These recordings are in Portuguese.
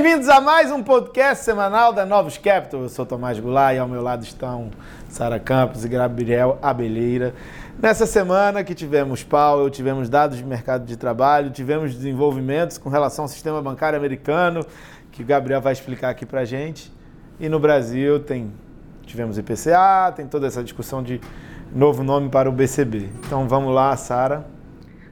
Bem-vindos a mais um podcast semanal da Novos Capital. Eu sou Tomás Goulart e ao meu lado estão Sara Campos e Gabriel Abelheira. Nessa semana que tivemos Powell, tivemos dados de mercado de trabalho, tivemos desenvolvimentos com relação ao sistema bancário americano, que o Gabriel vai explicar aqui pra gente. E no Brasil tem tivemos IPCA, tem toda essa discussão de novo nome para o BCB. Então vamos lá, Sara.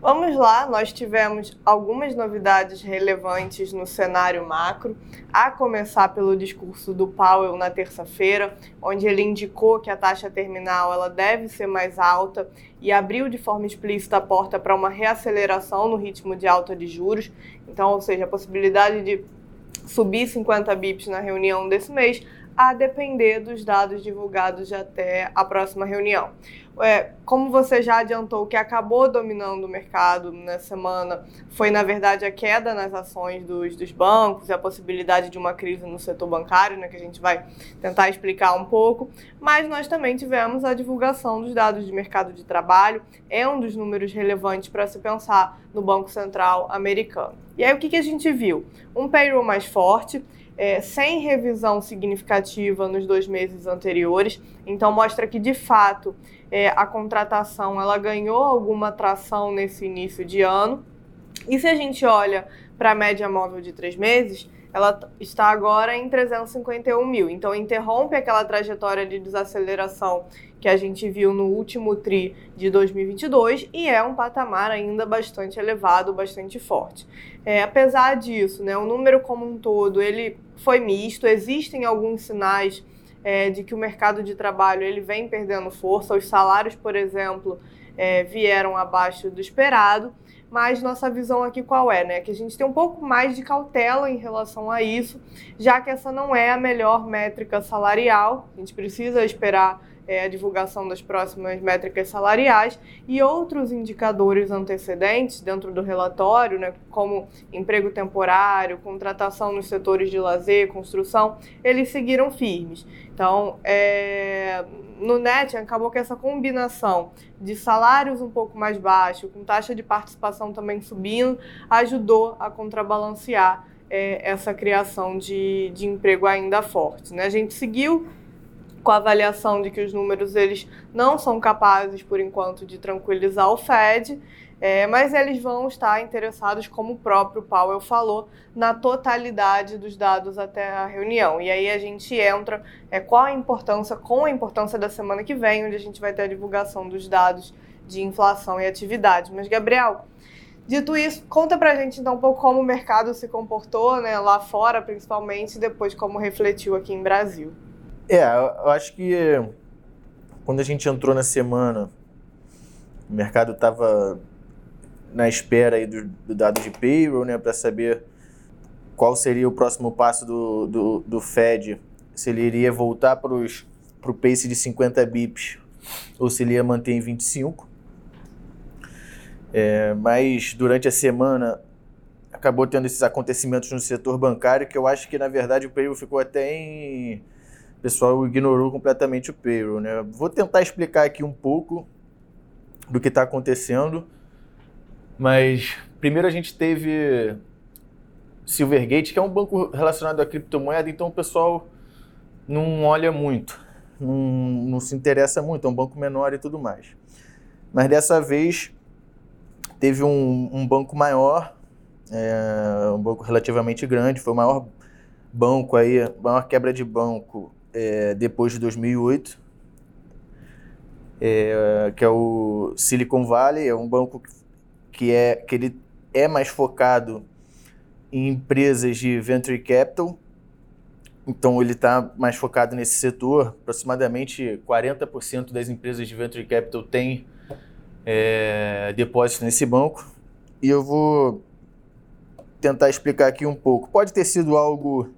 Vamos lá, nós tivemos algumas novidades relevantes no cenário macro, a começar pelo discurso do Powell na terça-feira, onde ele indicou que a taxa terminal ela deve ser mais alta e abriu de forma explícita a porta para uma reaceleração no ritmo de alta de juros. Então, ou seja, a possibilidade de subir 50 bips na reunião desse mês, a depender dos dados divulgados até a próxima reunião. É, como você já adiantou, o que acabou dominando o mercado na semana foi, na verdade, a queda nas ações dos, dos bancos e a possibilidade de uma crise no setor bancário, né, que a gente vai tentar explicar um pouco. Mas nós também tivemos a divulgação dos dados de mercado de trabalho, é um dos números relevantes para se pensar no Banco Central americano. E aí, o que, que a gente viu? Um payroll mais forte é, sem revisão significativa nos dois meses anteriores. Então mostra que de fato é, a contratação ela ganhou alguma tração nesse início de ano. E se a gente olha para a média móvel de três meses, ela está agora em 351 mil. Então interrompe aquela trajetória de desaceleração que a gente viu no último TRI de 2022 e é um patamar ainda bastante elevado, bastante forte. É, apesar disso, né, o número como um todo ele foi misto, existem alguns sinais é, de que o mercado de trabalho ele vem perdendo força, os salários, por exemplo, é, vieram abaixo do esperado, mas nossa visão aqui qual é, né? Que a gente tem um pouco mais de cautela em relação a isso, já que essa não é a melhor métrica salarial, a gente precisa esperar é, a divulgação das próximas métricas salariais e outros indicadores antecedentes dentro do relatório, né, como emprego temporário, contratação nos setores de lazer, construção, eles seguiram firmes. Então, é, no NET acabou que essa combinação de salários um pouco mais baixos, com taxa de participação também subindo, ajudou a contrabalancear é, essa criação de, de emprego ainda forte. Né? A gente seguiu com a avaliação de que os números eles não são capazes, por enquanto, de tranquilizar o Fed, é, mas eles vão estar interessados, como o próprio Powell falou, na totalidade dos dados até a reunião. E aí a gente entra é, qual a importância, com a importância da semana que vem, onde a gente vai ter a divulgação dos dados de inflação e atividade. Mas, Gabriel, Dito isso, conta pra gente então um pouco como o mercado se comportou, né, lá fora principalmente, e depois como refletiu aqui em Brasil. É, eu acho que quando a gente entrou na semana, o mercado estava na espera aí do, do, dado de payroll, né, para saber qual seria o próximo passo do, do, do Fed, se ele iria voltar para o pace de 50 bips ou se ele ia manter em 25. É, mas durante a semana acabou tendo esses acontecimentos no setor bancário que eu acho que na verdade o payroll ficou até em o pessoal ignorou completamente o payroll. Né? Vou tentar explicar aqui um pouco do que está acontecendo, mas primeiro a gente teve Silvergate, que é um banco relacionado à criptomoeda, então o pessoal não olha muito, não, não se interessa muito, é um banco menor e tudo mais. Mas dessa vez teve um, um banco maior, é, um banco relativamente grande, foi o maior banco aí, maior quebra de banco é, depois de 2008, é, que é o Silicon Valley, é um banco que, é, que ele é mais focado em empresas de venture capital, então ele está mais focado nesse setor. Aproximadamente 40% das empresas de venture capital têm é, depósito nesse banco. E eu vou tentar explicar aqui um pouco. Pode ter sido algo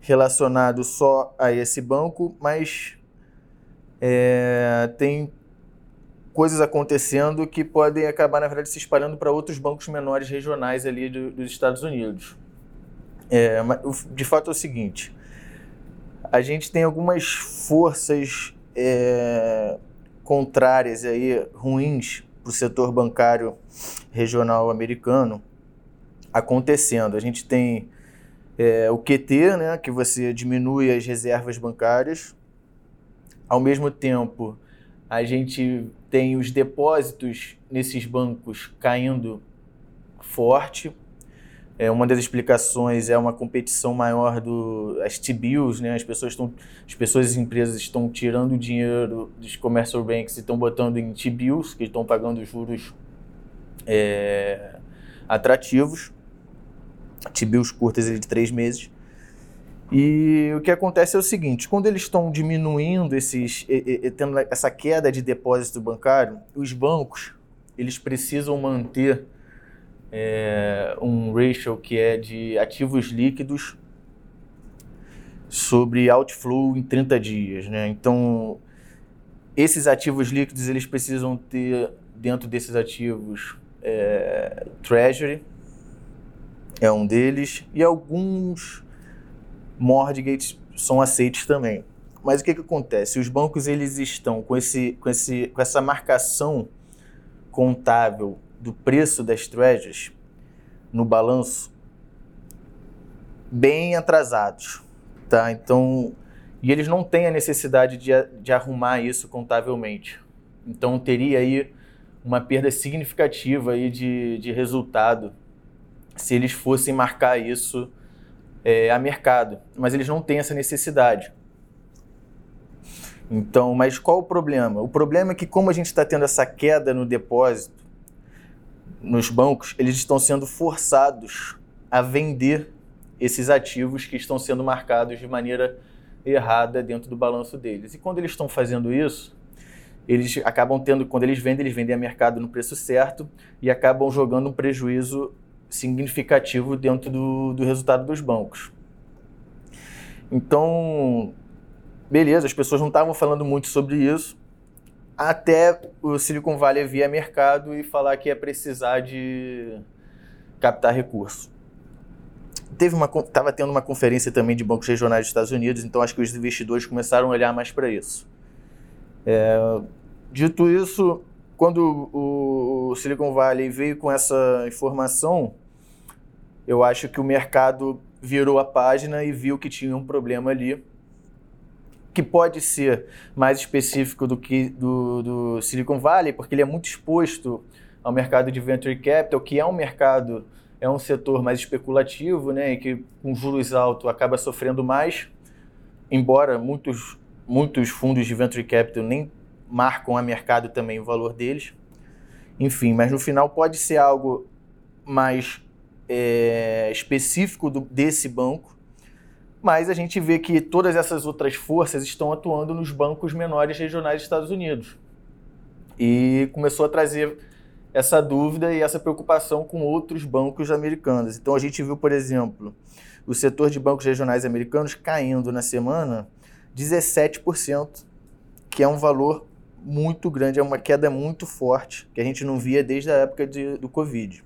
relacionado só a esse banco, mas é, tem coisas acontecendo que podem acabar, na verdade, se espalhando para outros bancos menores regionais ali do, dos Estados Unidos. É, de fato é o seguinte, a gente tem algumas forças é, contrárias aí, ruins para o setor bancário regional americano acontecendo. A gente tem é, o QT, né, que você diminui as reservas bancárias. Ao mesmo tempo, a gente tem os depósitos nesses bancos caindo forte. É, uma das explicações é uma competição maior do as T-bills, né? As pessoas estão, as pessoas e empresas estão tirando dinheiro dos commercial banks e estão botando em T-bills, que estão pagando juros é, atrativos. T-bills curtas de três meses. E o que acontece é o seguinte: quando eles estão diminuindo esses, e, e, tendo essa queda de depósito bancário, os bancos eles precisam manter é, um ratio que é de ativos líquidos sobre outflow em 30 dias. Né? Então, esses ativos líquidos eles precisam ter dentro desses ativos é, Treasury, é um deles, e alguns mortgages são aceitos também. Mas o que, que acontece? Os bancos eles estão com, esse, com, esse, com essa marcação contábil do preço das treasuries no balanço bem atrasados, tá? Então, e eles não têm a necessidade de, de arrumar isso contabilmente. Então, teria aí uma perda significativa aí de, de resultado se eles fossem marcar isso é, a mercado. Mas eles não têm essa necessidade. Então, mas qual o problema? O problema é que como a gente está tendo essa queda no depósito, nos bancos, eles estão sendo forçados a vender esses ativos que estão sendo marcados de maneira errada dentro do balanço deles. E quando eles estão fazendo isso, eles acabam tendo, quando eles vendem, eles vendem a mercado no preço certo e acabam jogando um prejuízo significativo dentro do, do resultado dos bancos. Então, beleza, as pessoas não estavam falando muito sobre isso, até o Silicon Valley vir a mercado e falar que ia precisar de captar recurso. Teve uma estava tendo uma conferência também de bancos regionais dos Estados Unidos, então acho que os investidores começaram a olhar mais para isso. É, dito isso, quando o Silicon Valley veio com essa informação, eu acho que o mercado virou a página e viu que tinha um problema ali que pode ser mais específico do que do, do Silicon Valley, porque ele é muito exposto ao mercado de venture capital, que é um mercado, é um setor mais especulativo, né, e que com juros altos acaba sofrendo mais, embora muitos, muitos fundos de venture capital nem marcam a mercado também o valor deles. Enfim, mas no final pode ser algo mais é, específico do, desse banco, mas a gente vê que todas essas outras forças estão atuando nos bancos menores regionais dos Estados Unidos. E começou a trazer essa dúvida e essa preocupação com outros bancos americanos. Então a gente viu, por exemplo, o setor de bancos regionais americanos caindo na semana 17%, que é um valor muito grande, é uma queda muito forte, que a gente não via desde a época de, do Covid.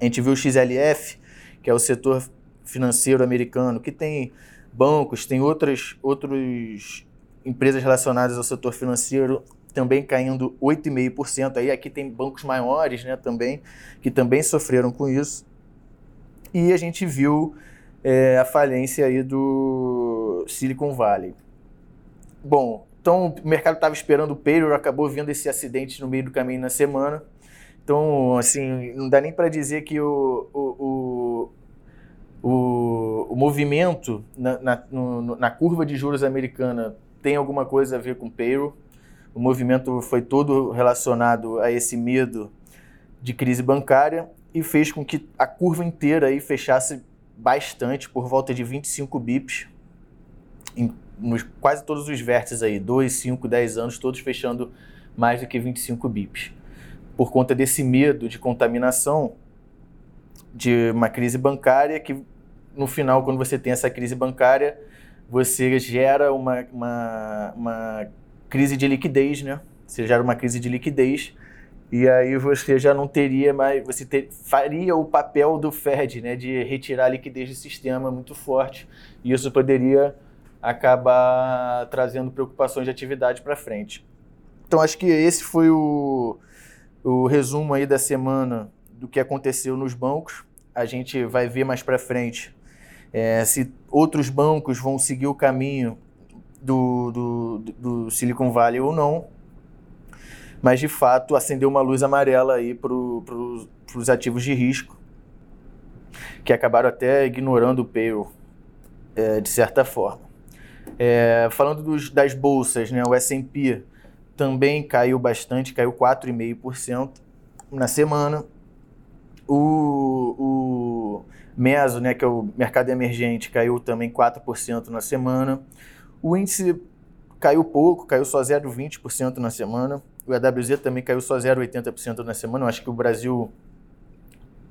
A gente viu o XLF, que é o setor financeiro americano, que tem bancos, tem outras, outras empresas relacionadas ao setor financeiro também caindo 8,5%. Aí aqui tem bancos maiores né, também, que também sofreram com isso. E a gente viu é, a falência aí do Silicon Valley. Bom, então o mercado estava esperando o payroll, acabou vindo esse acidente no meio do caminho na semana. Então, assim, não dá nem para dizer que o, o, o, o movimento na, na, no, na, curva de juros americana tem alguma coisa a ver com payroll. O movimento foi todo relacionado a esse medo de crise bancária e fez com que a curva inteira aí fechasse bastante, por volta de 25 bips, em nos, quase todos os vértices aí, 2, 5, 10 anos, todos fechando mais do que 25 bips. Por conta desse medo de contaminação, de uma crise bancária que no final, quando você tem essa crise bancária, você gera uma, uma, uma crise de liquidez, né? Você gera uma crise de liquidez e aí você já não teria mais, você ter, faria o papel do Fed, né, de retirar a liquidez do sistema muito forte. E isso poderia acabar trazendo preocupações de atividade para frente. Então acho que esse foi o, o resumo aí da semana do que aconteceu nos bancos. A gente vai ver mais para frente é, se outros bancos vão seguir o caminho do, do, do Silicon Valley ou não. Mas, de fato, acendeu uma luz amarela aí para pro, os ativos de risco, que acabaram até ignorando o payroll, é, de certa forma. É, falando dos, das bolsas, né, o S&P também caiu bastante, caiu 4,5% na semana. O, o Meso, né, que é o mercado emergente, caiu também 4% na semana. O índice caiu pouco, caiu só 0,20% na semana. O EWZ também caiu só 0,80% na semana. Eu acho que o Brasil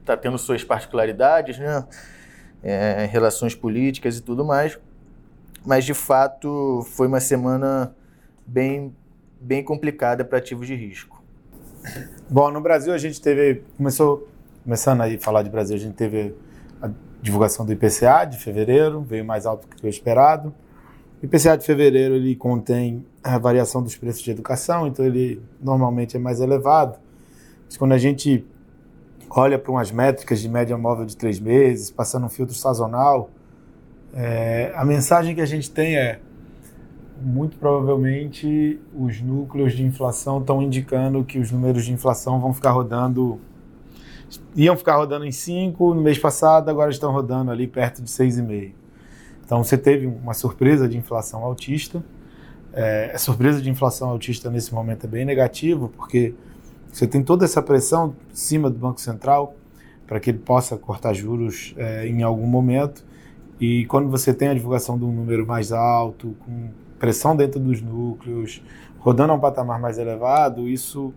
está tendo suas particularidades, né? É, relações políticas e tudo mais. Mas, de fato, foi uma semana bem bem complicada para ativos de risco. Bom, no Brasil a gente teve, começou, começando aí a falar de Brasil, a gente teve a divulgação do IPCA de fevereiro, veio mais alto do que o esperado. O IPCA de fevereiro ele contém a variação dos preços de educação, então ele normalmente é mais elevado. Mas quando a gente olha para umas métricas de média móvel de três meses, passando um filtro sazonal, é, a mensagem que a gente tem é muito provavelmente os núcleos de inflação estão indicando que os números de inflação vão ficar rodando. Iam ficar rodando em 5 no mês passado, agora estão rodando ali perto de 6,5. Então você teve uma surpresa de inflação altista. É, a surpresa de inflação altista nesse momento é bem negativo, porque você tem toda essa pressão em cima do Banco Central para que ele possa cortar juros é, em algum momento. E quando você tem a divulgação de um número mais alto, com pressão dentro dos núcleos, rodando a um patamar mais elevado, isso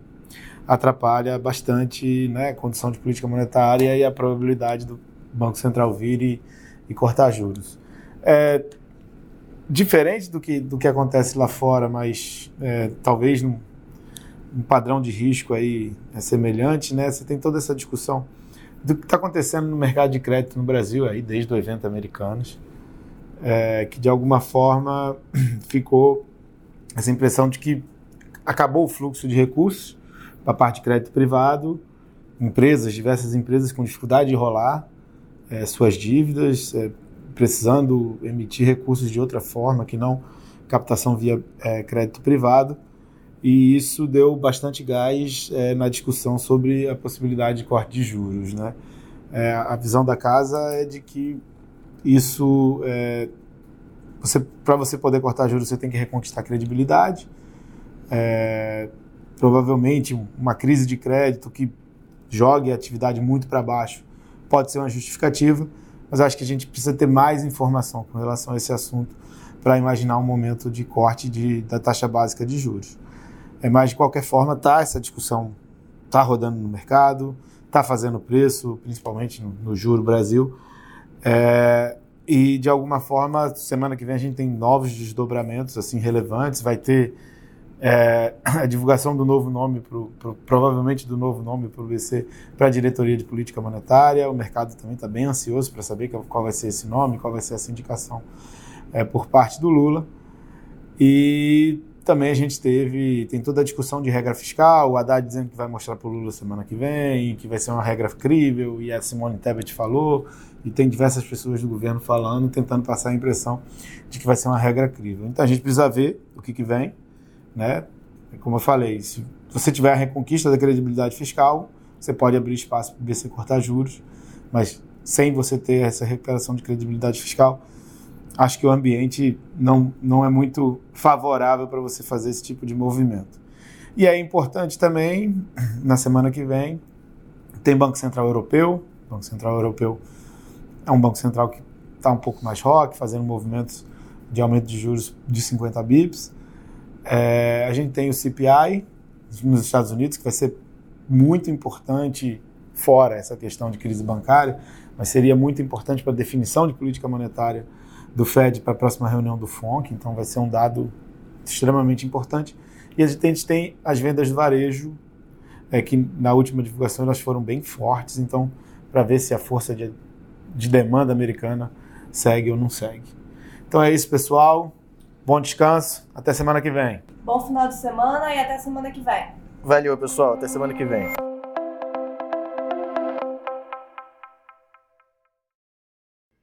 atrapalha bastante né, a condição de política monetária e a probabilidade do Banco Central vir e, e cortar juros. É, diferente do que, do que acontece lá fora, mas é, talvez num, um padrão de risco aí é semelhante, né? Você tem toda essa discussão do que está acontecendo no mercado de crédito no Brasil aí desde o evento americanos é, que de alguma forma ficou essa impressão de que acabou o fluxo de recursos para a parte de crédito privado, empresas, diversas empresas com dificuldade de rolar é, suas dívidas, é, precisando emitir recursos de outra forma que não captação via é, crédito privado, e isso deu bastante gás é, na discussão sobre a possibilidade de corte de juros. Né? É, a visão da casa é de que isso, é, para você poder cortar juros, você tem que reconquistar credibilidade. É, provavelmente, uma crise de crédito que jogue a atividade muito para baixo pode ser uma justificativa, mas acho que a gente precisa ter mais informação com relação a esse assunto para imaginar um momento de corte de, da taxa básica de juros. É, mas, de qualquer forma, tá essa discussão está rodando no mercado, está fazendo preço, principalmente no, no Juro Brasil. É, e de alguma forma, semana que vem a gente tem novos desdobramentos assim relevantes. Vai ter é, a divulgação do novo nome, pro, pro, provavelmente do novo nome para o BC, para a diretoria de política monetária. O mercado também está bem ansioso para saber qual vai ser esse nome, qual vai ser essa indicação é, por parte do Lula. E também a gente teve, tem toda a discussão de regra fiscal, o Haddad dizendo que vai mostrar para o Lula semana que vem, que vai ser uma regra crível, e a Simone Tebet falou, e tem diversas pessoas do governo falando, tentando passar a impressão de que vai ser uma regra crível. Então a gente precisa ver o que, que vem, né? Como eu falei, se você tiver a reconquista da credibilidade fiscal, você pode abrir espaço para o BC cortar juros, mas sem você ter essa recuperação de credibilidade fiscal, acho que o ambiente não, não é muito favorável para você fazer esse tipo de movimento. E é importante também, na semana que vem, tem Banco Central Europeu. Banco Central Europeu é um banco central que está um pouco mais rock, fazendo movimentos de aumento de juros de 50 bips. É, a gente tem o CPI nos Estados Unidos, que vai ser muito importante, fora essa questão de crise bancária, mas seria muito importante para a definição de política monetária do Fed para a próxima reunião do FONC, então vai ser um dado extremamente importante. E a gente tem as vendas do varejo, é, que na última divulgação elas foram bem fortes, então para ver se a força de, de demanda americana segue ou não segue. Então é isso, pessoal. Bom descanso. Até semana que vem. Bom final de semana e até semana que vem. Valeu, pessoal. Até semana que vem.